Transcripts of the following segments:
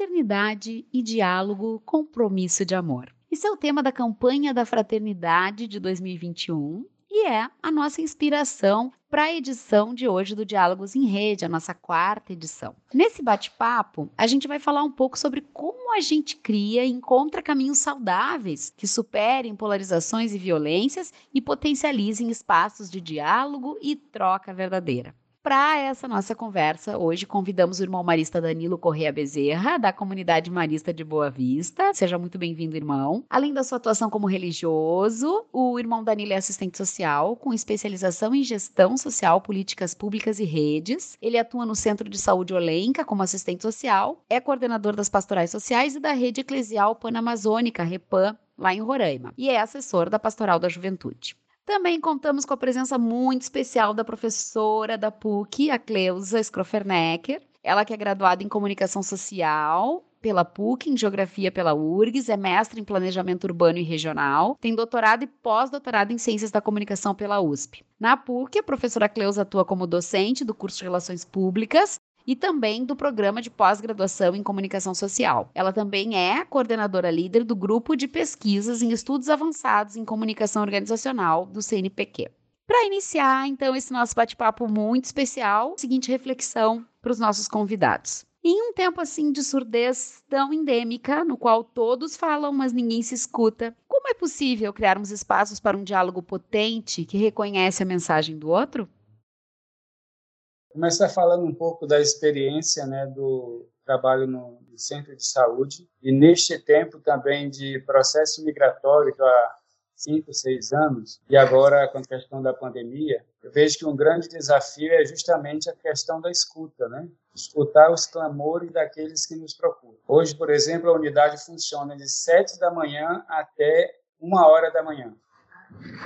Fraternidade e diálogo, compromisso de amor. Esse é o tema da campanha da Fraternidade de 2021 e é a nossa inspiração para a edição de hoje do Diálogos em Rede, a nossa quarta edição. Nesse bate-papo, a gente vai falar um pouco sobre como a gente cria e encontra caminhos saudáveis que superem polarizações e violências e potencializem espaços de diálogo e troca verdadeira. Para essa nossa conversa, hoje convidamos o irmão marista Danilo Correia Bezerra, da comunidade marista de Boa Vista. Seja muito bem-vindo, irmão. Além da sua atuação como religioso, o irmão Danilo é assistente social, com especialização em gestão social, políticas públicas e redes. Ele atua no Centro de Saúde Olenca como assistente social, é coordenador das pastorais sociais e da rede eclesial panamazônica, REPAM, lá em Roraima, e é assessor da Pastoral da Juventude. Também contamos com a presença muito especial da professora da PUC, a Cleusa Scrofernecker. Ela que é graduada em Comunicação Social pela PUC, em Geografia pela URGS, é mestre em Planejamento Urbano e Regional, tem doutorado e pós-doutorado em Ciências da Comunicação pela USP. Na PUC, a professora Cleusa atua como docente do curso de Relações Públicas e também do programa de pós-graduação em comunicação social. Ela também é coordenadora líder do grupo de pesquisas em estudos avançados em comunicação organizacional do CNPq. Para iniciar, então, esse nosso bate-papo muito especial, seguinte reflexão para os nossos convidados. Em um tempo assim de surdez tão endêmica, no qual todos falam, mas ninguém se escuta, como é possível criarmos espaços para um diálogo potente que reconhece a mensagem do outro? Começar falando um pouco da experiência né, do trabalho no, centro de saúde e neste tempo também de processo migratório há cinco, seis anos e agora com a questão da pandemia, eu vejo que um grande desafio é justamente a questão da escuta, né? Escutar os clamores daqueles que nos procuram. Hoje, por exemplo, a unidade funciona de sete da manhã até uma hora da manhã.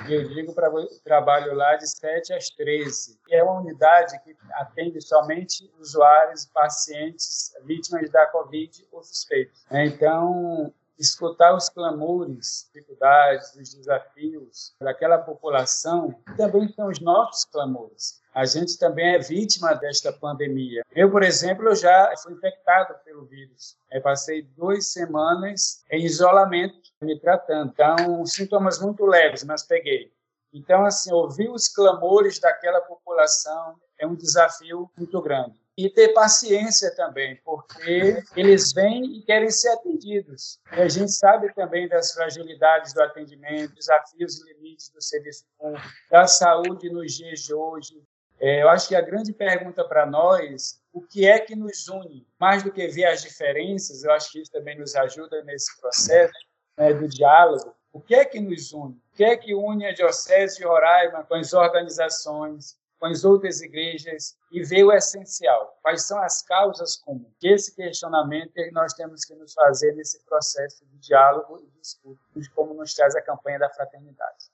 Eu digo para trabalho lá de 7 às 13. E é uma unidade que atende somente usuários, pacientes, vítimas da Covid ou suspeitos. Então, escutar os clamores, dificuldades, os desafios daquela população também são os nossos clamores a gente também é vítima desta pandemia. Eu, por exemplo, já fui infectado pelo vírus. Eu passei duas semanas em isolamento, me tratando. Então, sintomas muito leves, mas peguei. Então, assim, ouvir os clamores daquela população é um desafio muito grande. E ter paciência também, porque eles vêm e querem ser atendidos. E a gente sabe também das fragilidades do atendimento, desafios e limites do serviço público, da saúde nos dias de hoje, é, eu acho que a grande pergunta para nós, o que é que nos une? Mais do que ver as diferenças, eu acho que isso também nos ajuda nesse processo né, do diálogo. O que é que nos une? O que é que une a Diocese de Roraima com as organizações, com as outras igrejas e ver o essencial? Quais são as causas comuns? Esse questionamento que nós temos que nos fazer nesse processo de diálogo e disputa, como nos traz a campanha da fraternidade.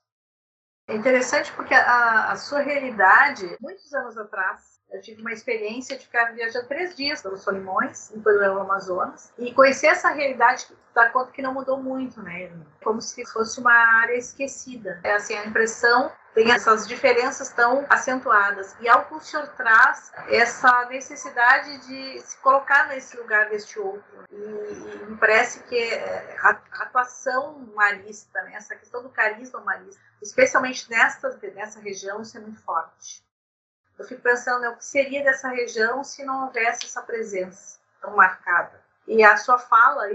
É interessante porque a, a sua realidade, muitos anos atrás, eu tive uma experiência de ficar viajando três dias pelos Solimões, pelo Amazonas, e conhecer essa realidade dá conta que não mudou muito, né? Como se fosse uma área esquecida. É assim, a impressão tem essas diferenças tão acentuadas. E algo que o senhor traz essa necessidade de se colocar nesse lugar deste outro. E, e me parece que a, a atuação marista, né? essa questão do carisma marista, especialmente nesta, nessa região, isso é muito forte. Eu fico pensando né, o que seria dessa região se não houvesse essa presença tão marcada. E a sua fala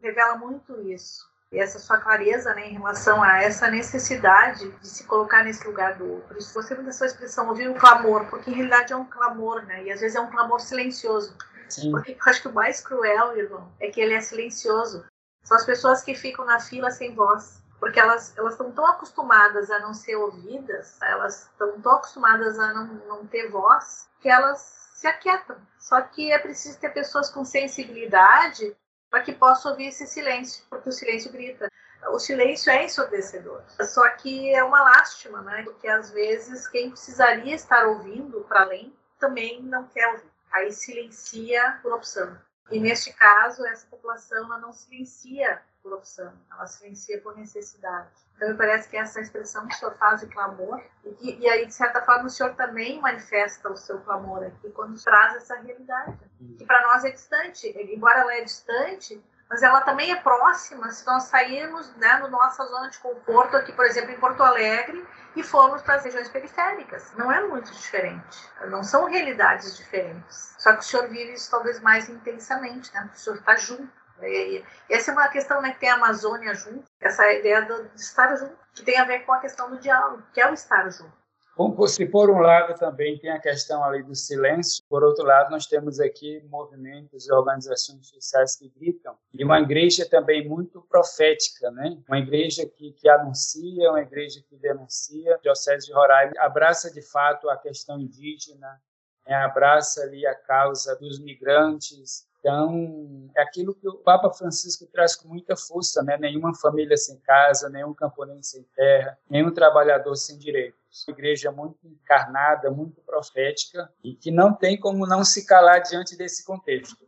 revela muito isso. Essa sua clareza né, em relação a essa necessidade de se colocar nesse lugar do outro. Isso gostei muito sua expressão, ouvir o clamor, porque em realidade é um clamor, né? E às vezes é um clamor silencioso. Sim. Porque eu acho que o mais cruel, irmão, é que ele é silencioso. São as pessoas que ficam na fila sem voz porque elas elas estão tão acostumadas a não ser ouvidas, elas estão tão acostumadas a não, não ter voz, que elas se aquietam. Só que é preciso ter pessoas com sensibilidade para que possam ouvir esse silêncio, porque o silêncio grita. O silêncio é ensurdecedor. Só que é uma lástima, né? Porque às vezes quem precisaria estar ouvindo para além também não quer ouvir. Aí silencia por opção. E neste caso, essa população não silencia por opção, ela silencia por necessidade. Então, me parece que essa expressão que o senhor faz de clamor, e, e aí, de certa forma, o senhor também manifesta o seu clamor aqui quando traz essa realidade, que para nós é distante, embora ela é distante, mas ela também é próxima se nós sairmos né, da nossa zona de conforto aqui, por exemplo, em Porto Alegre, e formos para as regiões periféricas. Não é muito diferente, não são realidades diferentes. Só que o senhor vive isso talvez mais intensamente, né? o senhor está junto. E essa é uma questão né, que tem a Amazônia junto, essa ideia de estar junto, que tem a ver com a questão do diálogo, que é o estar junto. Bom, se por um lado também tem a questão ali do silêncio, por outro lado nós temos aqui movimentos e organizações sociais que gritam, e uma igreja também muito profética, né? Uma igreja que, que anuncia, uma igreja que denuncia. A Diocese de Roraima abraça de fato a questão indígena, né? abraça ali a causa dos migrantes, então, é aquilo que o Papa Francisco traz com muita força, né? Nenhuma família sem casa, nenhum camponês sem terra, nenhum trabalhador sem direitos. Uma igreja muito encarnada, muito profética e que não tem como não se calar diante desse contexto.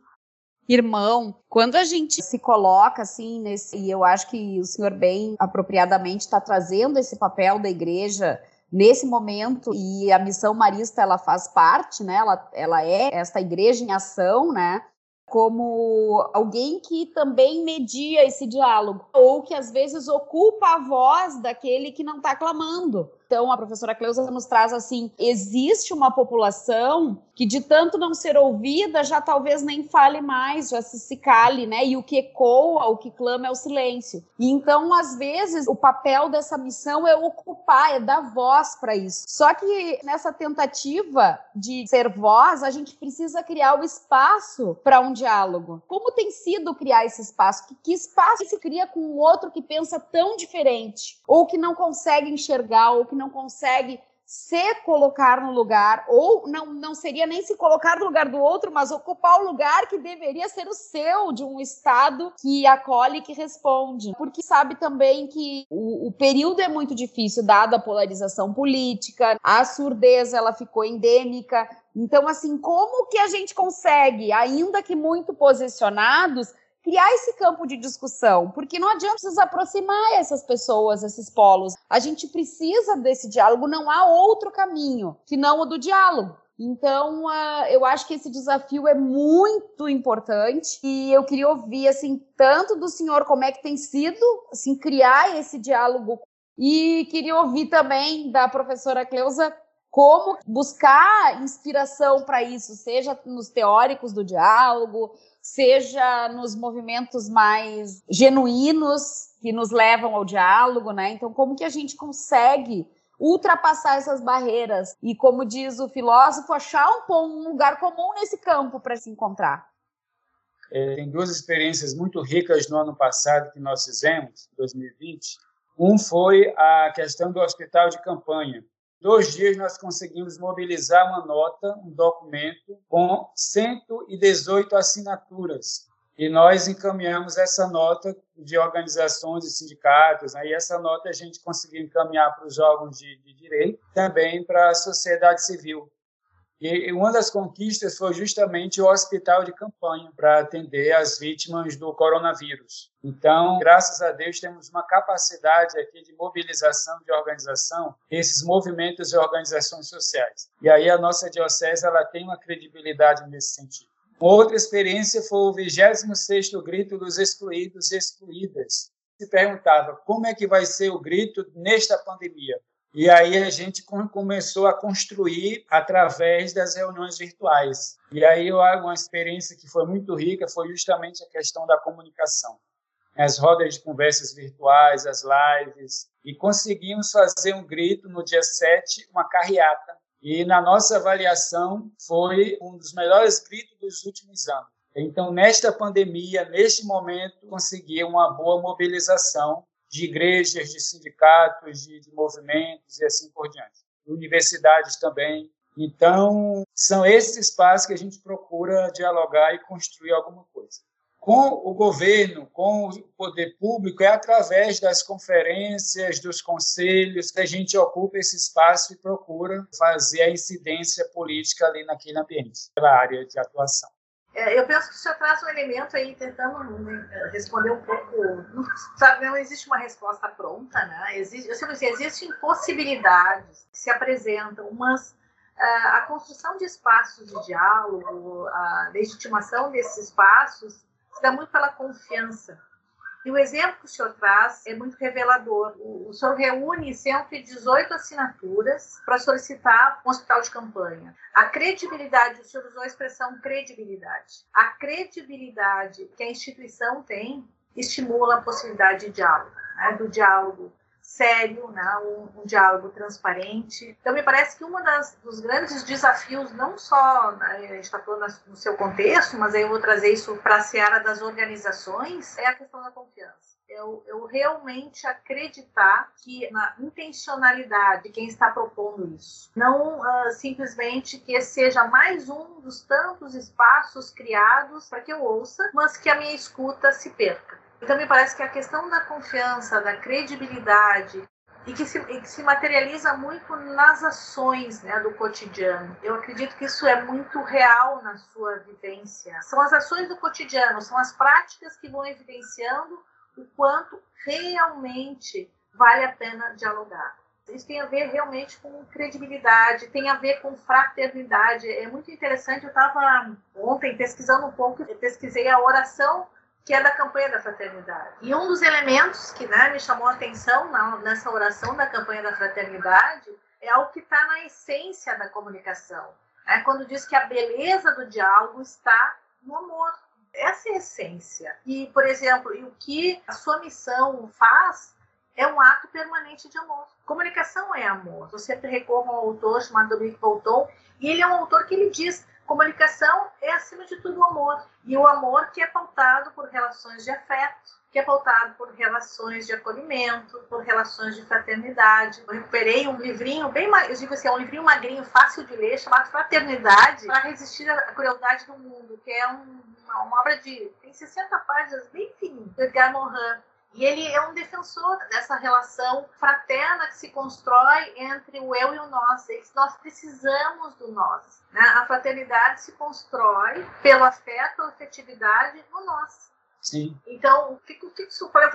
Irmão, quando a gente se coloca assim nesse, e eu acho que o senhor bem apropriadamente está trazendo esse papel da igreja nesse momento e a missão marista ela faz parte, né? Ela, ela é esta igreja em ação, né? Como alguém que também media esse diálogo, ou que às vezes ocupa a voz daquele que não está clamando. Então, a professora Cleusa nos traz assim: existe uma população que, de tanto não ser ouvida, já talvez nem fale mais, já se, se cale, né? E o que ecoa, o que clama é o silêncio. E então, às vezes, o papel dessa missão é ocupar, é dar voz para isso. Só que nessa tentativa de ser voz, a gente precisa criar o espaço para um diálogo. Como tem sido criar esse espaço? Que, que espaço se cria com o outro que pensa tão diferente? Ou que não consegue enxergar, ou que não consegue se colocar no lugar, ou não, não seria nem se colocar no lugar do outro, mas ocupar o lugar que deveria ser o seu, de um Estado que acolhe e que responde. Porque sabe também que o, o período é muito difícil, dada a polarização política, a surdez ela ficou endêmica. Então, assim, como que a gente consegue, ainda que muito posicionados, criar esse campo de discussão, porque não adianta nos aproximar essas pessoas, esses polos. A gente precisa desse diálogo, não há outro caminho que não o do diálogo. Então, uh, eu acho que esse desafio é muito importante e eu queria ouvir, assim, tanto do senhor como é que tem sido, assim, criar esse diálogo e queria ouvir também da professora Cleusa como buscar inspiração para isso, seja nos teóricos do diálogo, seja nos movimentos mais genuínos que nos levam ao diálogo, né? Então, como que a gente consegue ultrapassar essas barreiras e, como diz o filósofo, achar um, lugar comum nesse campo para se encontrar? É, tem duas experiências muito ricas no ano passado que nós fizemos, 2020. Um foi a questão do hospital de campanha, dois dias nós conseguimos mobilizar uma nota, um documento com 118 assinaturas. E nós encaminhamos essa nota de organizações e sindicatos, né? essa nota a gente conseguiu encaminhar para os órgãos de, de direito, também para a sociedade civil. E uma das conquistas foi justamente o hospital de campanha para atender as vítimas do coronavírus. Então, graças a Deus, temos uma capacidade aqui de mobilização, de organização, esses movimentos e organizações sociais. E aí a nossa diocese ela tem uma credibilidade nesse sentido. Outra experiência foi o 26º Grito dos Excluídos e Excluídas. Se perguntava como é que vai ser o grito nesta pandemia. E aí a gente começou a construir através das reuniões virtuais. E aí uma experiência que foi muito rica foi justamente a questão da comunicação. As rodas de conversas virtuais, as lives, e conseguimos fazer um grito no dia 7, uma carreata. E na nossa avaliação foi um dos melhores gritos dos últimos anos. Então, nesta pandemia, neste momento, consegui uma boa mobilização de igrejas, de sindicatos, de, de movimentos e assim por diante. Universidades também. Então, são esses espaços que a gente procura dialogar e construir alguma coisa. Com o governo, com o poder público, é através das conferências, dos conselhos, que a gente ocupa esse espaço e procura fazer a incidência política ali naquele ambiente, pela área de atuação. É, eu penso que o senhor traz um elemento aí, tentando né, responder um pouco. Não, sabe, não existe uma resposta pronta, né? Existe, eu sempre digo, existem possibilidades que se apresentam, mas uh, a construção de espaços de diálogo, a legitimação desses espaços, se dá muito pela confiança e o exemplo que o senhor traz é muito revelador. O, senhor reúne 118 assinaturas para solicitar um hospital de campanha. A credibilidade, o senhor usou a expressão credibilidade. A credibilidade que a instituição tem estimula a possibilidade de diálogo, né? do diálogo sério, né? um, um, diálogo transparente. Então, me parece que um dos grandes desafios, não só, né, a gente está falando no seu contexto, mas aí eu vou trazer isso para a seara das organizações, é a questão da confiança. Eu, eu, realmente acreditar que na intencionalidade de quem está propondo isso. Não uh, simplesmente que seja mais um dos tantos espaços criados para que eu ouça, mas que a minha escuta se perca. Então, me parece que a questão da confiança, da credibilidade, e que, se, e que se materializa muito nas ações né, do cotidiano. Eu acredito que isso é muito real na sua vivência. São as ações do cotidiano, são as práticas que vão evidenciando o quanto realmente vale a pena dialogar. Isso tem a ver realmente com credibilidade, tem a ver com fraternidade. É muito interessante. Eu estava ontem pesquisando um pouco, pesquisei a oração que é da campanha da fraternidade. E um dos elementos que né, me chamou a atenção na, nessa oração da campanha da fraternidade é algo que está na essência da comunicação. É quando diz que a beleza do diálogo está no amor. Essa é a essência. E, por exemplo, o que a sua missão faz é um ato permanente de amor. Comunicação é amor. Recorro a um autor chamado Dominique Bolton, e ele é um autor que ele diz Comunicação é, acima de tudo, o amor. E o amor que é pautado por relações de afeto, que é pautado por relações de acolhimento, por relações de fraternidade. Eu recuperei um livrinho bem, eu digo assim, é um livrinho magrinho, fácil de ler, chamado Fraternidade para resistir à crueldade do mundo, que é um, uma, obra de tem 60 páginas, bem fininho, do Edgar Morin. E ele é um defensor dessa relação fraterna que se constrói entre o eu e o nós. Nós precisamos do nós. Né? A fraternidade se constrói pelo afeto, pela afetividade no nós. Sim. Então, o que, o que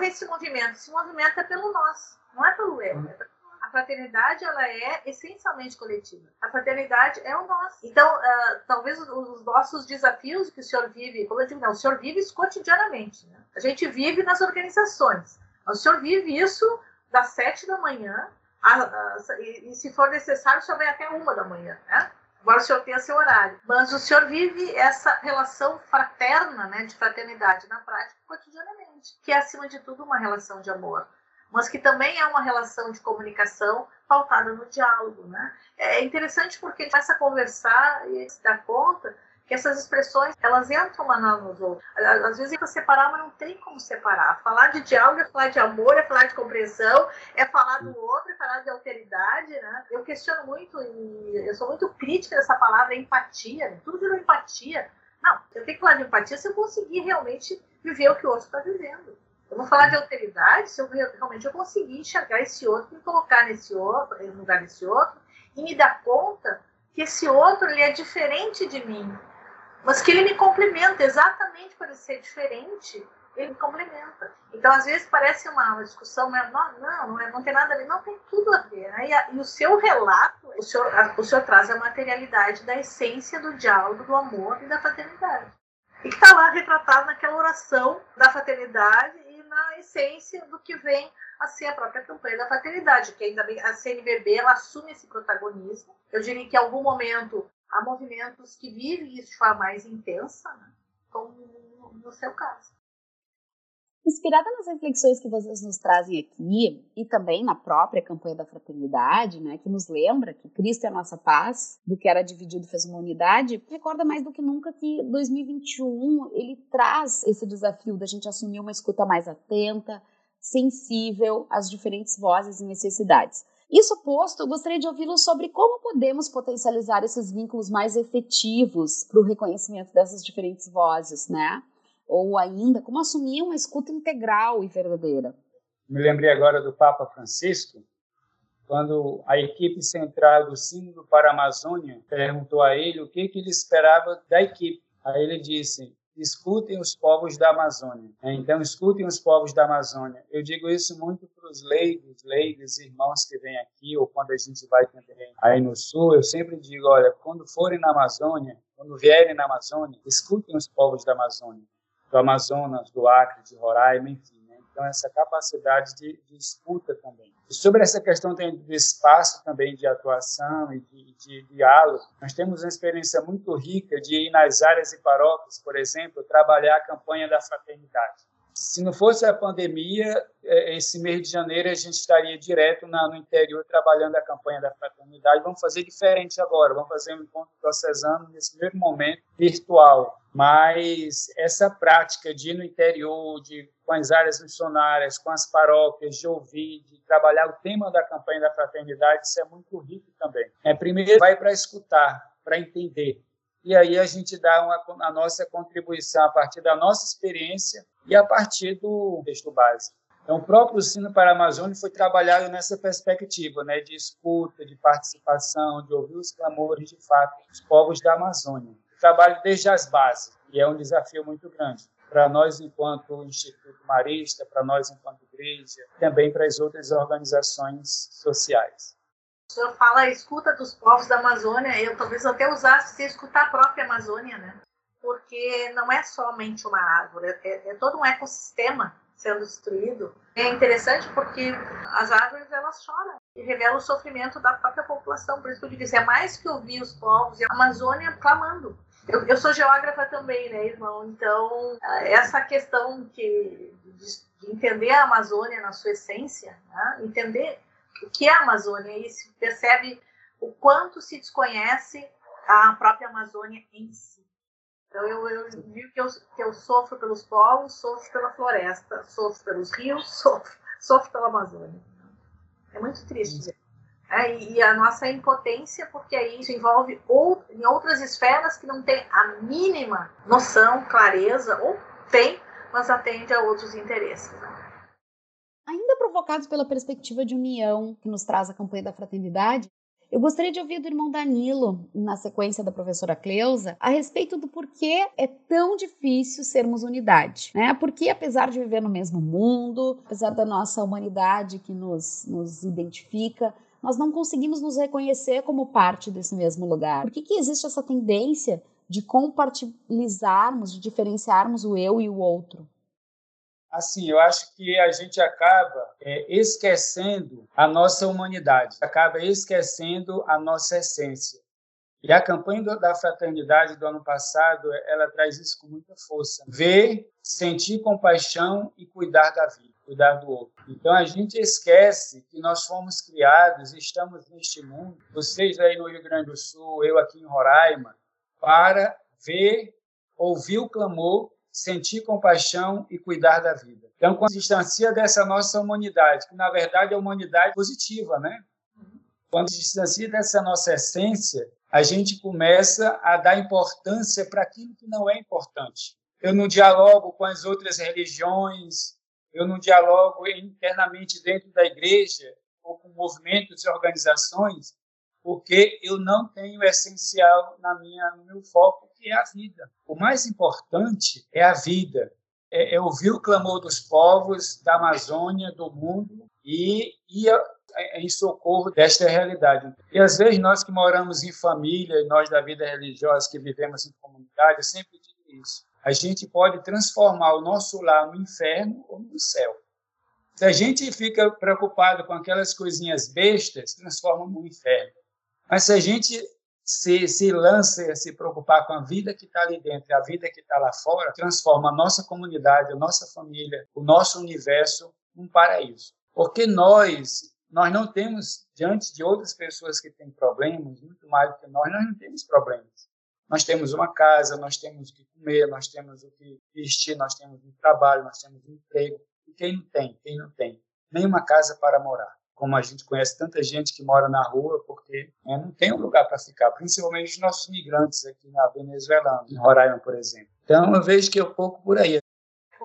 esse movimento? Esse movimento é pelo nós, não é pelo eu. É pelo fraternidade ela é essencialmente coletiva. A fraternidade é o nosso. Então, uh, talvez os nossos desafios que o senhor vive, como eu digo, não, o senhor vive isso cotidianamente. Né? A gente vive nas organizações. O senhor vive isso das sete da manhã, a, a, e, e, se for necessário, o senhor vai até uma da manhã, né? Agora o senhor tem seu horário. Mas o senhor vive essa relação fraterna, né, de fraternidade na prática cotidianamente, que é, acima de tudo, uma relação de amor mas que também é uma relação de comunicação pautada no diálogo. Né? É interessante porque a gente começa a conversar e se dá conta que essas expressões elas entram uma nas outras. Às vezes é para separar, mas não tem como separar. Falar de diálogo é falar de amor, é falar de compreensão, é falar do outro, é falar de alteridade. Né? Eu questiono muito e eu sou muito crítica dessa palavra empatia. Tudo virou empatia. Não, eu tenho que falar de empatia se eu conseguir realmente viver o que o outro está vivendo. Vou falar de alteridade se eu realmente eu conseguir enxergar esse outro, me colocar nesse outro, no lugar desse outro, e me dar conta que esse outro ele é diferente de mim, mas que ele me complementa exatamente por ele ser diferente, ele me complementa. Então, às vezes parece uma, discussão, mas não, não, não, é, não tem nada a ver, não tem tudo a ver. Né? E, a, e, o seu relato, o senhor, a, o senhor traz a materialidade da essência do diálogo, do amor e da fraternidade. E que está lá retratado naquela oração da fraternidade na essência do que vem a ser a própria campanha da fraternidade, que ainda bem a CNBB ela assume esse protagonismo. Eu diria que em algum momento há movimentos que vivem isso de forma mais intensa, né? como no seu caso. Inspirada nas reflexões que vocês nos trazem aqui e também na própria campanha da fraternidade, né, que nos lembra que Cristo é a nossa paz, do que era dividido fez uma unidade, recorda mais do que nunca que 2021 ele traz esse desafio da gente assumir uma escuta mais atenta, sensível às diferentes vozes e necessidades. Isso posto, gostaria de ouvi-lo sobre como podemos potencializar esses vínculos mais efetivos para o reconhecimento dessas diferentes vozes, né? Ou ainda como assumir uma escuta integral e verdadeira. Me lembrei agora do Papa Francisco, quando a equipe central do Sínodo para a Amazônia perguntou a ele o que, ele esperava da equipe. Aí ele disse: escutem os povos da Amazônia. É, então, escutem os povos da Amazônia. Eu digo isso muito para os leigos, leigos, irmãos que vêm aqui, ou quando a gente vai também aí no Sul, eu sempre digo, olha, quando forem na Amazônia, quando vierem na Amazônia, escutem os povos da Amazônia, do Amazonas, do Acre, de Roraima, enfim. Né? Então, essa capacidade de, de escuta também. E sobre essa questão do espaço também de atuação e de, de, diálogo, nós temos uma experiência muito rica de ir nas áreas e paróquias, por exemplo, trabalhar a campanha da fraternidade. Se não fosse a pandemia, é, esse mês de janeiro a gente estaria direto no interior trabalhando a campanha da fraternidade. Vamos fazer diferente agora, vamos fazer um encontro diocesano nesse mesmo momento virtual. Mas essa prática de ir no interior, de com as áreas missionárias, com as paróquias, de ouvir, de trabalhar o tema da campanha da fraternidade, isso é muito rico também. É, primeiro, vai para escutar, para entender. E aí a gente dá uma, a nossa contribuição a partir da nossa experiência e a partir do texto base. Então, o próprio Sino para a Amazônia foi trabalhado nessa perspectiva, né, de escuta, de participação, de ouvir os clamores, de fato, dos povos da Amazônia. trabalho desde as bases, e é um desafio muito grande para nós enquanto Instituto Marista, para nós enquanto igreja, também para as outras organizações sociais. O senhor fala a escuta dos povos da Amazônia, eu talvez até usasse se escutar a própria Amazônia, né? Porque não é somente uma árvore, é, é todo um ecossistema sendo destruído. É interessante porque as árvores elas choram e revelam o sofrimento da própria população. Por isso que eu digo, isso é mais que ouvir os povos e a Amazônia clamando. Eu, eu sou geógrafa também, né, irmão? Então, essa questão que, de, entender a Amazônia na sua essência, né? entender o que é a Amazônia e se percebe o quanto se desconhece a própria Amazônia em si. Então, eu, eu digo que eu, que eu sofro pelos polos, sofro pela floresta, sofro pelos rios, sofro, sofro pela Amazônia. É muito triste. É, e a nossa impotência, porque aí isso envolve ou, em outras esferas que não tem a mínima noção, clareza, ou tem, mas atende a outros interesses. Ainda provocados pela perspectiva de união que nos traz a campanha da fraternidade, eu gostaria de ouvir do irmão Danilo, na sequência da professora Cleusa, a respeito do porquê é tão difícil sermos unidade. Né? Porque, apesar de viver no mesmo mundo, apesar da nossa humanidade que nos, nos identifica, nós não conseguimos nos reconhecer como parte desse mesmo lugar. Por que, que existe essa tendência de compartilhizarmos, de diferenciarmos o eu e o outro? Assim, eu acho que a gente acaba é, esquecendo a nossa humanidade, acaba esquecendo a nossa essência. E a campanha da fraternidade do ano passado, ela traz isso com muita força. Ver, sentir compaixão e cuidar da vida cuidar do outro. Então a gente esquece que nós fomos criados, estamos neste mundo, vocês aí no Rio Grande do Sul, eu aqui em Roraima, para ver, ouvir o clamor, sentir compaixão e cuidar da vida. Então, quando se distancia dessa nossa humanidade, que na verdade é humanidade positiva, né? Quando se distancia dessa nossa essência, a gente começa a dar importância para aquilo que não é importante. Eu não dialogo com as outras religiões, eu não dialogo internamente dentro da igreja ou com movimentos e organizações, porque eu não tenho essencial na minha, no meu foco, é a vida. O mais importante é a vida, é, é ouvir o clamor dos povos da Amazônia, do mundo, e ir em socorro desta realidade. E às vezes nós que moramos em família, nós da vida religiosa que vivemos em comunidade, eu sempre digo isso a gente pode transformar o nosso lar no inferno ou no céu. Se a gente fica preocupado com aquelas coisinhas bestas, transforma no inferno. Mas se a gente se, se lança a se preocupar com a vida que está ali dentro e a vida que está lá fora, transforma a nossa comunidade, a nossa família, o nosso universo num paraíso. Porque nós, nós não temos, diante de outras pessoas que têm problemas, muito mais do que nós, nós não temos problemas. Nós temos uma casa, nós temos o que comer, nós temos o que vestir, nós temos um trabalho, nós temos um emprego. E quem não tem? Quem não tem? Nenhuma casa para morar. Como a gente conhece tanta gente que mora na rua porque né, não tem um lugar para ficar, principalmente os nossos migrantes aqui na Venezuela, em Roraima, por exemplo. Então eu vejo que é um pouco por aí.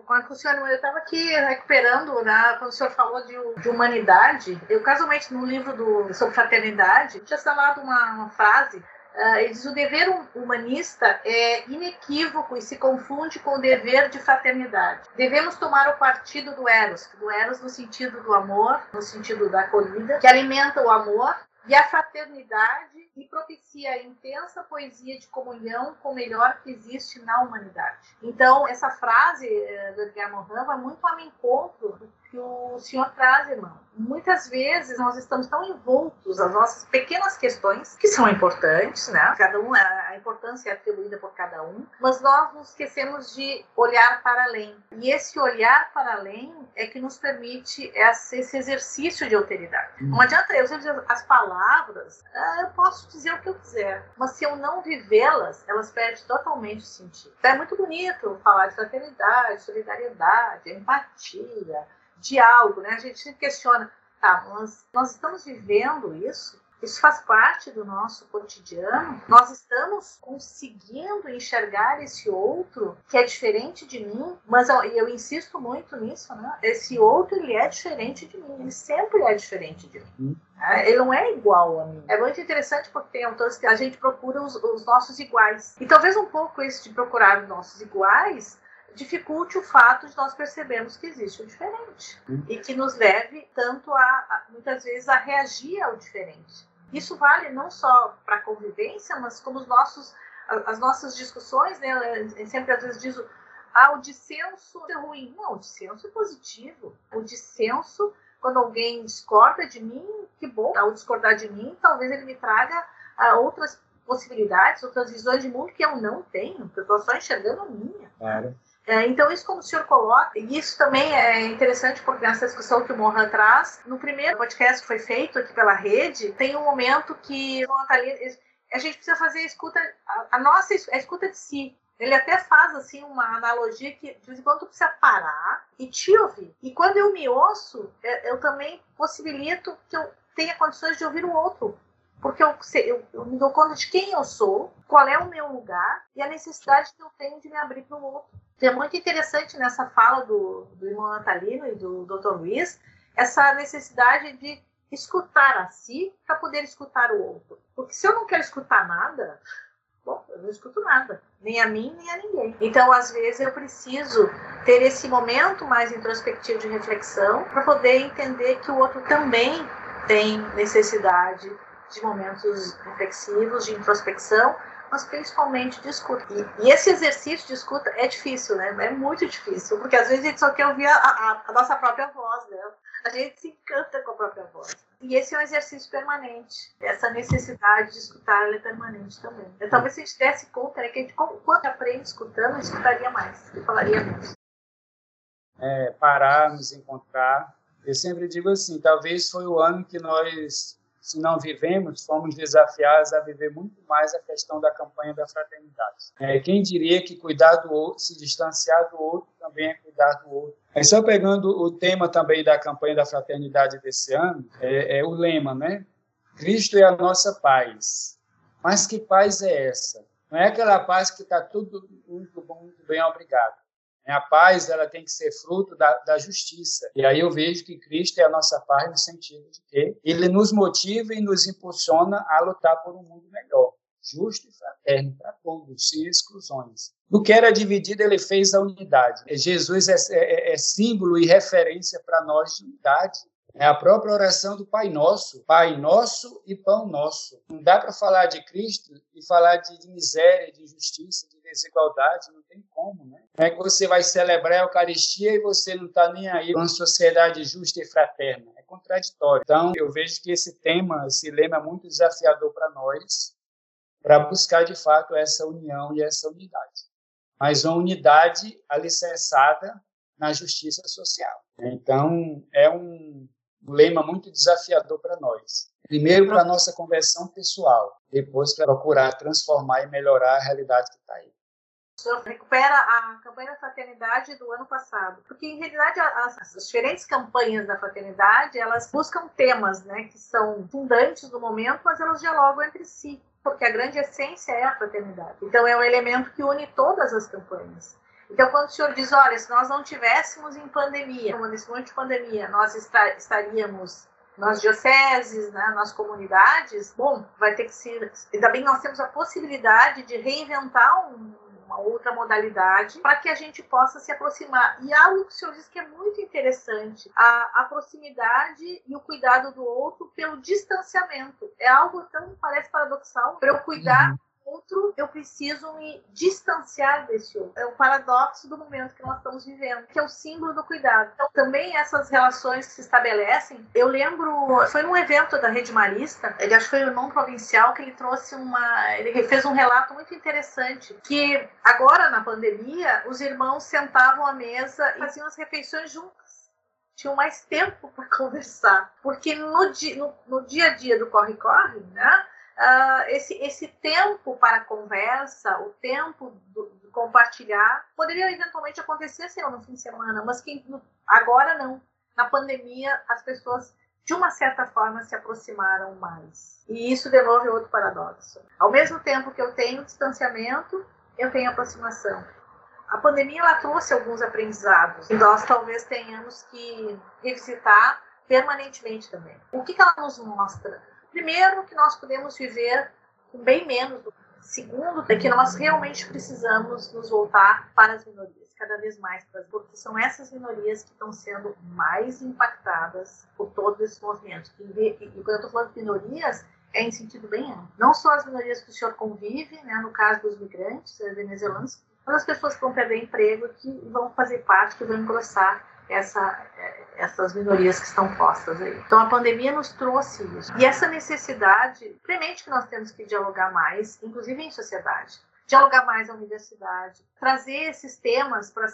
Quando o senhor, eu estava aqui recuperando, né, quando o senhor falou de, de, humanidade, eu casualmente no livro do, sobre fraternidade, tinha falado uma, uma frase Uh, ele diz o dever humanista é inequívoco e se confunde com o dever de fraternidade. Devemos tomar o partido do Eros, do Eros no sentido do amor, no sentido da acolhida, que alimenta o amor e a fraternidade e propicia a intensa poesia de comunhão com o melhor que existe na humanidade. Então, essa frase eh, do Edgar Morin vai muito ao encontro do que o senhor traz, irmão. Muitas vezes nós estamos tão envoltos nas nossas pequenas questões, que são importantes, né? Cada um, a importância é atribuída por cada um, mas nós nos esquecemos de olhar para além. E esse olhar para além é que nos permite esse exercício de alteridade. Hum. Não adianta eu dizer as palavras, ah, eu posso dizer o que eu quiser, mas se eu não vivê-las, elas perdem totalmente o sentido. Então é muito bonito falar de fraternidade, solidariedade, empatia, diálogo, né? A gente sempre questiona, tá, nós, nós estamos vivendo isso? Isso faz parte do nosso cotidiano. Nós estamos conseguindo enxergar esse outro que é diferente de mim, mas eu, eu insisto muito nisso, né? Esse outro ele é diferente de mim, ele sempre é diferente de mim. Hum. É, ele não é igual a mim. É muito interessante porque tem autores que a gente procura os, os nossos iguais. E talvez um pouco esse de procurar os nossos iguais dificulte o fato de nós percebermos que existe o diferente hum. e que nos leve tanto a, a, muitas vezes a reagir ao diferente. Isso vale não só para a convivência, mas como os nossos as nossas discussões, né? Eu sempre às vezes diz ah, o dissenso é ruim. Não, o dissenso é positivo. O dissenso, quando alguém discorda de mim, que bom. Ao discordar de mim, talvez ele me traga ah, outras possibilidades, outras visões de mundo que eu não tenho, porque eu estou só enxergando a minha. Claro. É, então, isso como o senhor coloca, e isso também é interessante porque nessa discussão que o Mohan traz, no primeiro podcast que foi feito aqui pela rede, tem um momento que a gente precisa fazer a escuta, a, a nossa a escuta de si. Ele até faz assim uma analogia que de vez em quando tu precisa parar e te ouvir. E quando eu me ouço, eu, eu também possibilito que eu tenha condições de ouvir o outro porque eu, eu, eu, me dou conta de quem eu sou, qual é o meu lugar e a necessidade que eu tenho de me abrir para o outro. Então, é muito interessante nessa fala do, do irmão Natalino e do Dr. Luiz essa necessidade de escutar a si para poder escutar o outro. Porque se eu não quero escutar nada, bom, eu não escuto nada, nem a mim, nem a ninguém. Então, às vezes, eu preciso ter esse momento mais introspectivo de reflexão para poder entender que o outro também tem necessidade de momentos reflexivos, de introspecção, mas principalmente de escuta. E, e, esse exercício de escuta é difícil, né? É muito difícil, porque às vezes a gente só quer ouvir a, a, a nossa própria voz, né? A gente se encanta com a própria voz. E esse é um exercício permanente. Essa necessidade de escutar ela é permanente também. Então, talvez se a gente desse conta, né, que a gente, quando aprende escutando, escutaria mais, e falaria menos. É, parar, nos encontrar. Eu sempre digo assim, talvez foi o ano que nós se não vivemos, fomos desafiados a viver muito mais a questão da campanha da fraternidade. É, quem diria que cuidar do outro, se distanciar do outro, também é cuidar do outro. É só pegando o tema também da campanha da fraternidade desse ano, é, é o lema, né? Cristo é a nossa paz. Mas que paz é essa? Não é aquela paz que está tudo muito bom, muito bem, obrigado. A paz ela tem que ser fruto da, da, justiça. E aí eu vejo que Cristo é a nossa paz no sentido de que ele nos motiva e nos impulsiona a lutar por um mundo melhor, justo e fraterno para todos, sem exclusões. No que era dividido, ele fez a unidade. Jesus é, é, é símbolo e referência para nós de unidade. É a própria oração do Pai Nosso, Pai Nosso e Pão Nosso. Não dá para falar de Cristo e falar de, de miséria, de injustiça, de desigualdade, não tem como, né? é que você vai celebrar a Eucaristia e você não está nem aí com uma sociedade justa e fraterna. É contraditório. Então, eu vejo que esse tema, esse lema é muito desafiador para nós, para buscar, de fato, essa união e essa unidade. Mas uma unidade alicerçada na justiça social. Então, é um lema muito desafiador para nós. Primeiro, para a nossa conversão pessoal, depois, para procurar transformar e melhorar a realidade que está aí recupera a campanha da fraternidade do ano passado. Porque, em realidade, as, as, diferentes campanhas da fraternidade, elas buscam temas né, que são fundantes do momento, mas elas dialogam entre si. Porque a grande essência é a fraternidade. Então, é um elemento que une todas as campanhas. Então, quando o senhor diz, olha, se nós não tivéssemos em pandemia, nesse momento de pandemia, nós estaríamos nas dioceses, né, nas comunidades, bom, vai ter que ser. Ainda bem nós temos a possibilidade de reinventar um, uma outra modalidade para que a gente possa se aproximar. E algo que o senhor disse que é muito interessante, a, a proximidade e o cuidado do outro pelo distanciamento. É algo tão, parece paradoxal, para eu cuidar. Uhum outro, eu preciso me distanciar desse outro. É o paradoxo do momento que nós estamos vivendo, que é o símbolo do cuidado. Então, também essas relações que se estabelecem. Eu lembro, foi num evento da Rede Marista, ele acho que foi o não provincial, que ele trouxe uma. Ele fez um relato muito interessante, que agora na pandemia, os irmãos sentavam à mesa e faziam as refeições juntos tinham mais tempo para conversar. Porque no, di no, no, dia a dia do corre-corre, né? Uh, esse, esse tempo para conversa, o tempo do, de compartilhar, poderia eventualmente acontecer assim, no fim de semana, mas que agora não. Na pandemia, as pessoas, de uma certa forma, se aproximaram mais. E isso devolve outro paradoxo. Ao mesmo tempo que eu tenho distanciamento, eu tenho aproximação. A pandemia ela trouxe alguns aprendizados e nós talvez tenhamos que revisitar permanentemente também. O que, que ela nos mostra? Primeiro, que nós podemos viver com bem menos. Segundo, é que nós realmente precisamos nos voltar para as minorias, cada vez mais, porque são essas minorias que estão sendo mais impactadas por todos esses movimentos. E quando eu estou falando de minorias, é em sentido bem amplo. Não só as minorias que o senhor convive, né, no caso dos migrantes venezuelanos, mas as pessoas que vão perder emprego, que vão fazer parte, que vão engrossar essa, essas minorias que estão postas aí. Então a pandemia nos trouxe isso. E essa necessidade, premente que nós temos que dialogar mais, inclusive em sociedade. Dialogar mais na universidade, trazer esses temas para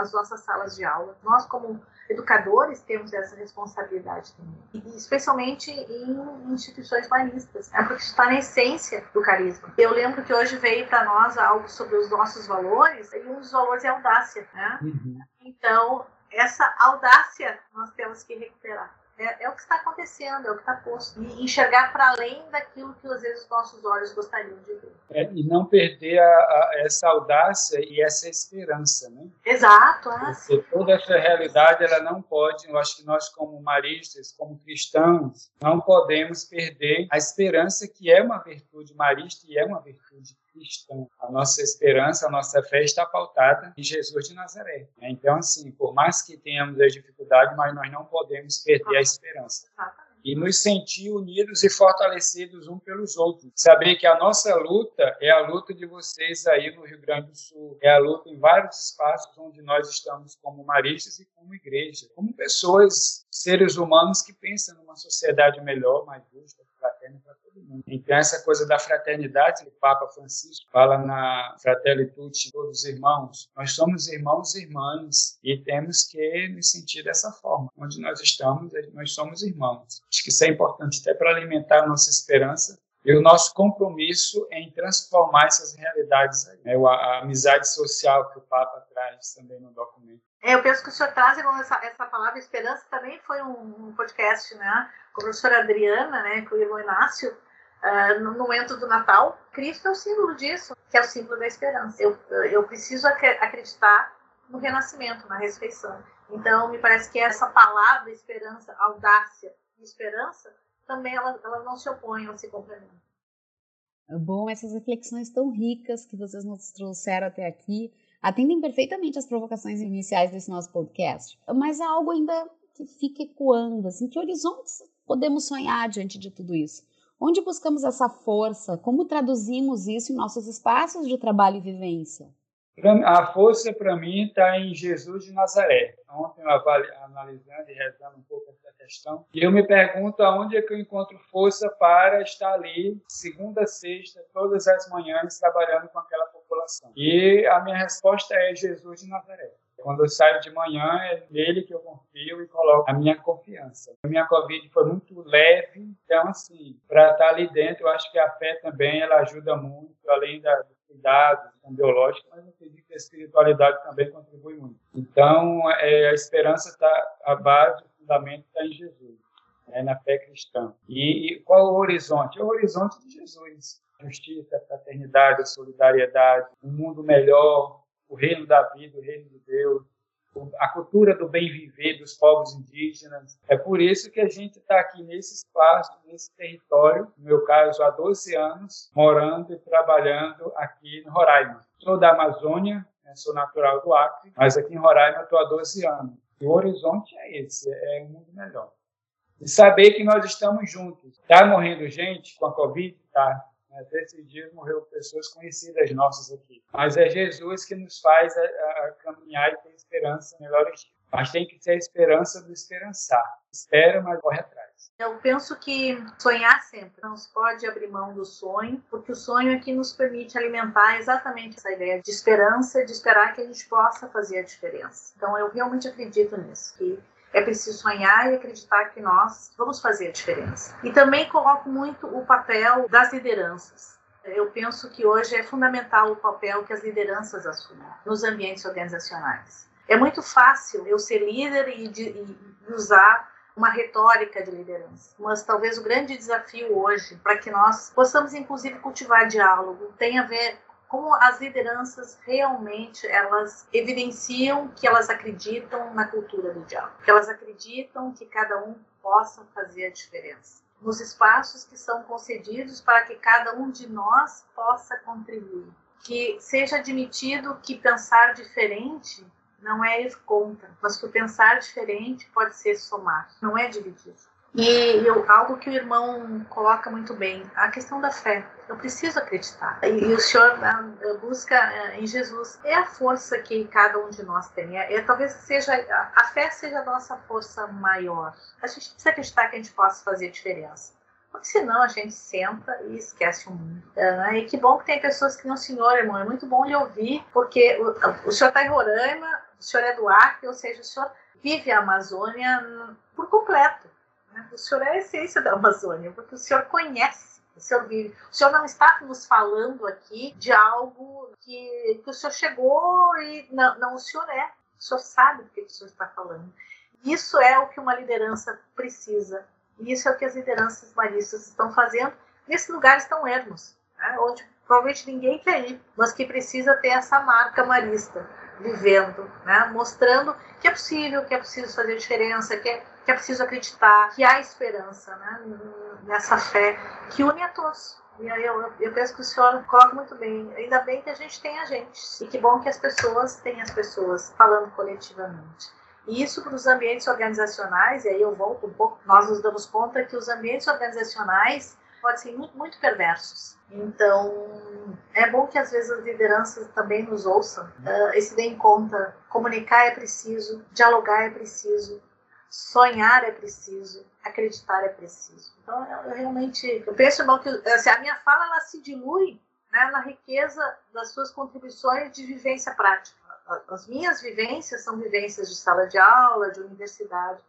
as nossas salas de aula. Nós, como educadores, temos essa responsabilidade também, e especialmente em instituições humanistas, né? porque está na essência do carisma. Eu lembro que hoje veio para nós algo sobre os nossos valores, e um dos valores é a audácia. Né? Uhum. Então, essa audácia nós temos que recuperar. É, é, o que está acontecendo, é o que está posto. E enxergar para além daquilo que às vezes os nossos olhos gostariam de ver. É, e não perder a, a, essa audácia e essa esperança, né? Exato. Ah, Porque toda essa realidade, ela não pode, eu acho que nós como maristas, como cristãos, não podemos perder a esperança que é uma virtude marista e é uma virtude cristã. A nossa esperança, a nossa fé está pautada em Jesus de Nazaré. Então, assim, por mais que tenhamos as dificuldades, mas nós não podemos perder a esperança. E nos sentir unidos e fortalecidos um pelos outros. Saber que a nossa luta é a luta de vocês aí no Rio Grande do Sul. É a luta em vários espaços onde nós estamos como maristas e como igreja. Como pessoas, seres humanos que pensam numa sociedade melhor, mais justa, fraterna para todo mundo. Então, essa coisa da fraternidade, o Papa Francisco fala na Fratelli Tutti, todos irmãos. Nós somos irmãos e irmãs e temos que nos sentir dessa forma. Onde nós estamos, nós somos irmãos. Acho que isso é importante até para alimentar a nossa esperança e o nosso compromisso em transformar essas realidades. Aí, né? a, a amizade social que o Papa traz também no documento. É, eu penso que o senhor traz essa, essa palavra esperança também foi um, um podcast, né? Com a professora Adriana, né? Com o irmão Inácio, uh, no momento do Natal. Cristo é o símbolo disso, que é o símbolo da esperança. Eu, eu preciso acreditar no renascimento, na ressurreição. Então, me parece que essa palavra, esperança, audácia e esperança, também ela, ela não se opõem, ela se complementam. Bom, essas reflexões tão ricas que vocês nos trouxeram até aqui atendem perfeitamente as provocações iniciais desse nosso podcast, mas há algo ainda que fica ecoando, assim, que horizontes podemos sonhar diante de tudo isso? Onde buscamos essa força? Como traduzimos isso em nossos espaços de trabalho e vivência? A força, para mim, está em Jesus de Nazaré. Ontem, eu analisando e rezando um pouco essa questão, e eu me pergunto aonde é que eu encontro força para estar ali, segunda sexta, todas as manhãs, trabalhando com aquela população. E a minha resposta é Jesus de Nazaré. Quando eu saio de manhã, é nele que eu confio e coloco a minha confiança. A minha Covid foi muito leve, então, assim, para estar ali dentro, eu acho que a fé também ela ajuda muito, além da, do cuidado biológico, mas eu acredito que a espiritualidade também contribui muito. Então, é, a esperança está, a base, o fundamento está em Jesus, né, na fé cristã. E, e qual o horizonte? É o horizonte de Jesus justiça, fraternidade, solidariedade, um mundo melhor, o reino da vida, o reino de Deus, a cultura do bem viver dos povos indígenas. É por isso que a gente está aqui nesse espaço, nesse território, no meu caso, há 12 anos, morando e trabalhando aqui no Roraima. Sou da Amazônia, né, sou natural do Acre, mas aqui em Roraima estou há 12 anos. E o horizonte é esse, é um mundo melhor. E saber que nós estamos juntos. Está morrendo gente com a Covid? Está. Até esses dias morreu pessoas conhecidas nossas aqui. Mas é Jesus que nos faz a, a caminhar e ter esperança melhores dias. Mas tem que ter a esperança do esperançar. Espera, mas corre atrás. Eu penso que sonhar sempre não se pode abrir mão do sonho, porque o sonho é que nos permite alimentar exatamente essa ideia de esperança, de esperar que a gente possa fazer a diferença. Então eu realmente acredito nisso, que é preciso sonhar e acreditar que nós vamos fazer a diferença. E também coloco muito o papel das lideranças. Eu penso que hoje é fundamental o papel que as lideranças assumem nos ambientes organizacionais. É muito fácil eu ser líder e, de, e usar uma retórica de liderança. Mas talvez o grande desafio hoje, para que nós possamos inclusive cultivar diálogo, tem a ver como as lideranças realmente elas evidenciam que elas acreditam na cultura do diálogo, que elas acreditam que cada um possa fazer a diferença nos espaços que são concedidos para que cada um de nós possa contribuir, que seja admitido que pensar diferente não é ir contra, mas que o pensar diferente pode ser somar, não é dividir. E eu, algo que o irmão coloca muito bem, a questão da fé. Eu preciso acreditar. E, e o Senhor né, busca é, em Jesus. É a força que cada um de nós tem. É, é, talvez seja a, a fé seja a nossa força maior. A gente precisa acreditar que a gente possa fazer diferença. Porque senão a gente senta e esquece o mundo. É, e que bom que tem pessoas que não, senhor, irmão, é muito bom lhe ouvir, porque o, o senhor está em Roraima, o senhor é do Acre, ou seja, o senhor vive a Amazônia por completo. O senhor é a essência da Amazônia, porque o senhor conhece, o senhor vive. O senhor não está nos falando aqui de algo que, que o senhor chegou e não, não, o senhor é. O senhor sabe do que o senhor está falando. Isso é o que uma liderança precisa. E isso é o que as lideranças maristas estão fazendo nesses lugares tão ermos, né? onde provavelmente ninguém quer ir, mas que precisa ter essa marca marista vivendo, né? mostrando possível, que é preciso fazer diferença, que é, que é preciso acreditar, que há esperança né? nessa fé que une a todos. E aí eu, eu penso que o senhor coloca muito bem. Ainda bem que a gente tem a gente. E que bom que as pessoas têm as pessoas falando coletivamente. E isso para os ambientes organizacionais, e aí eu volto um pouco, nós nos damos conta que os ambientes organizacionais podem ser muito, muito perversos. Então, é bom que às vezes as lideranças também nos ouçam uh, e se deem conta. Comunicar é preciso, dialogar é preciso, sonhar é preciso, acreditar é preciso. Então, eu, eu realmente, eu penso, irmão, que assim, a minha fala ela se dilui né, na riqueza das suas contribuições de vivência prática. As minhas vivências são vivências de sala de aula, de universidade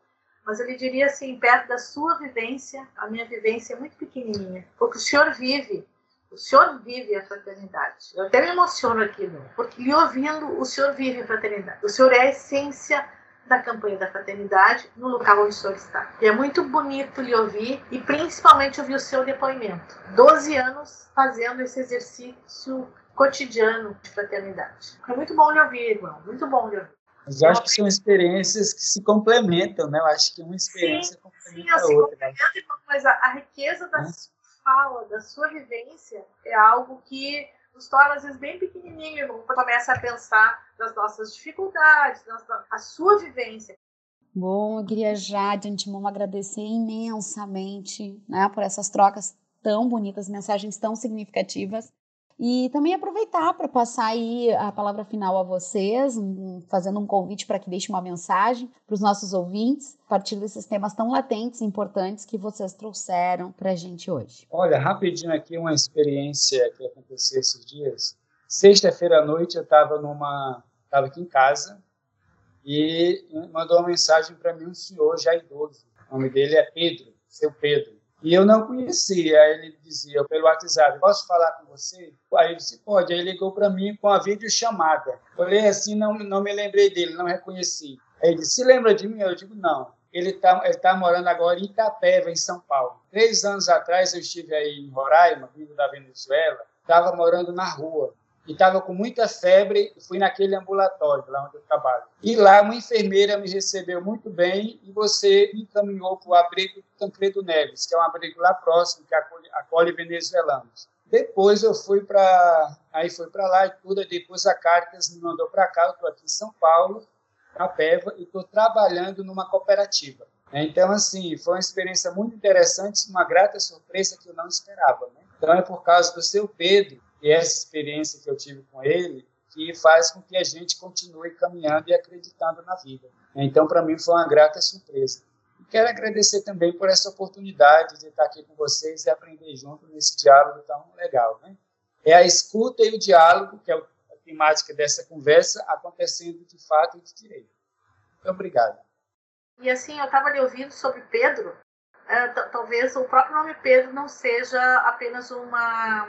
mas ele diria assim, perto da sua vivência, a minha vivência é muito pequenininha, porque o senhor vive o senhor vive a fraternidade. Eu até me emociono aqui, não? porque lhe ouvindo, o senhor vive a fraternidade. O senhor é a essência da campanha da fraternidade no local onde o senhor está. E é muito bonito lhe ouvir e principalmente ouvir o seu depoimento. Doze anos fazendo esse exercício cotidiano de fraternidade. É muito bom lhe ouvir, irmão. Muito bom lhe ouvir. Mas eu acho que são experiências que se complementam, né? Eu acho que uma experiência sim, complementa sim, a outra. Né? Mas a, a riqueza das, fala, da sua vivência, é algo que nos torna, às vezes, bem pequenininho. Começa a pensar nas nossas dificuldades, na a sua vivência. Bom, eu queria já, de antemão, agradecer imensamente né, por essas trocas tão bonitas, mensagens tão significativas. E também aproveitar para passar aí a palavra final a vocês, fazendo um convite para que deixe uma mensagem para os nossos ouvintes, a partir desses temas tão latentes e importantes que vocês trouxeram para a gente hoje. Olha, rapidinho aqui uma experiência que aconteceu esses dias. Sexta-feira à noite eu estava numa, estava aqui em casa e mandou uma mensagem para mim um senhor já idoso. O nome dele é Pedro, seu Pedro. E eu não conhecia. Aí ele dizia pelo WhatsApp: Posso falar com você? Aí ele disse: Pode. Aí ligou para mim com a videochamada. Olhei assim, não, não me lembrei dele, não reconheci. Aí ele disse: Se lembra de mim? Eu digo: Não. Ele está ele tá morando agora em Itapeva, em São Paulo. Três anos atrás eu estive aí em Roraima, vindo da Venezuela, estava morando na rua. E estava com muita febre, fui naquele ambulatório lá onde eu trabalho. E lá uma enfermeira me recebeu muito bem e você me encaminhou para o abrigo do Tancredo Neves, que é um abrigo lá próximo, que acolhe, acolhe venezuelanos. Depois eu fui para aí fui para lá e tudo, depois a Caritas me mandou para cá, eu estou aqui em São Paulo, na PEVA, e estou trabalhando numa cooperativa. Então, assim, foi uma experiência muito interessante, uma grata surpresa que eu não esperava. Né? Então, é por causa do seu Pedro e essa experiência que eu tive com ele que faz com que a gente continue caminhando e acreditando na vida. Então, para mim, foi uma grata surpresa. Quero agradecer também por essa oportunidade de estar aqui com vocês e aprender junto nesse diálogo tão legal. Né? É a escuta e o diálogo, que é a temática dessa conversa, acontecendo de fato e de direito. Muito obrigado. E assim, eu estava ali ouvindo sobre Pedro, é, talvez o próprio nome Pedro não seja apenas uma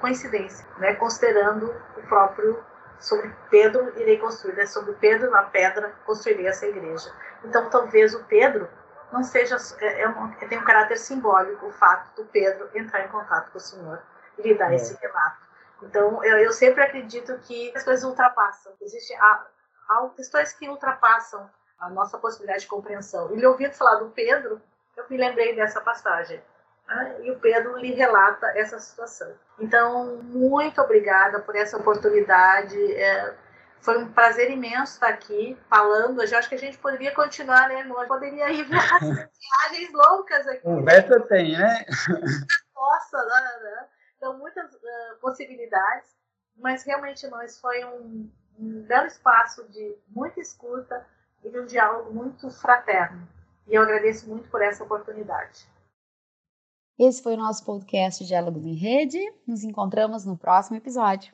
coincidência, né? considerando o próprio sobre Pedro irei construir, né? sobre Pedro na pedra construirei essa igreja. Então talvez o Pedro não seja é, é um, tem um caráter simbólico o fato do Pedro entrar em contato com o Senhor e lhe dar é. esse relato. Então eu, eu, sempre acredito que as coisas ultrapassam. Existem há, há questões que ultrapassam a nossa possibilidade de compreensão. E lhe ouvindo falar do Pedro, eu me lembrei dessa passagem. Né? E o Pedro lhe relata essa situação. Então, muito obrigada por essa oportunidade. É, foi um prazer imenso estar aqui falando. Eu já acho que a gente poderia continuar, né, irmão? Poderia ir para viagens loucas aqui. Conversa tem, né? Nossa, né, né? Então, muitas uh, possibilidades, mas realmente nós foi um, um belo espaço de muita escuta, e de um diálogo muito fraterno. E eu agradeço muito por essa oportunidade. Esse foi o nosso podcast Diálogos em Rede. Nos encontramos no próximo episódio.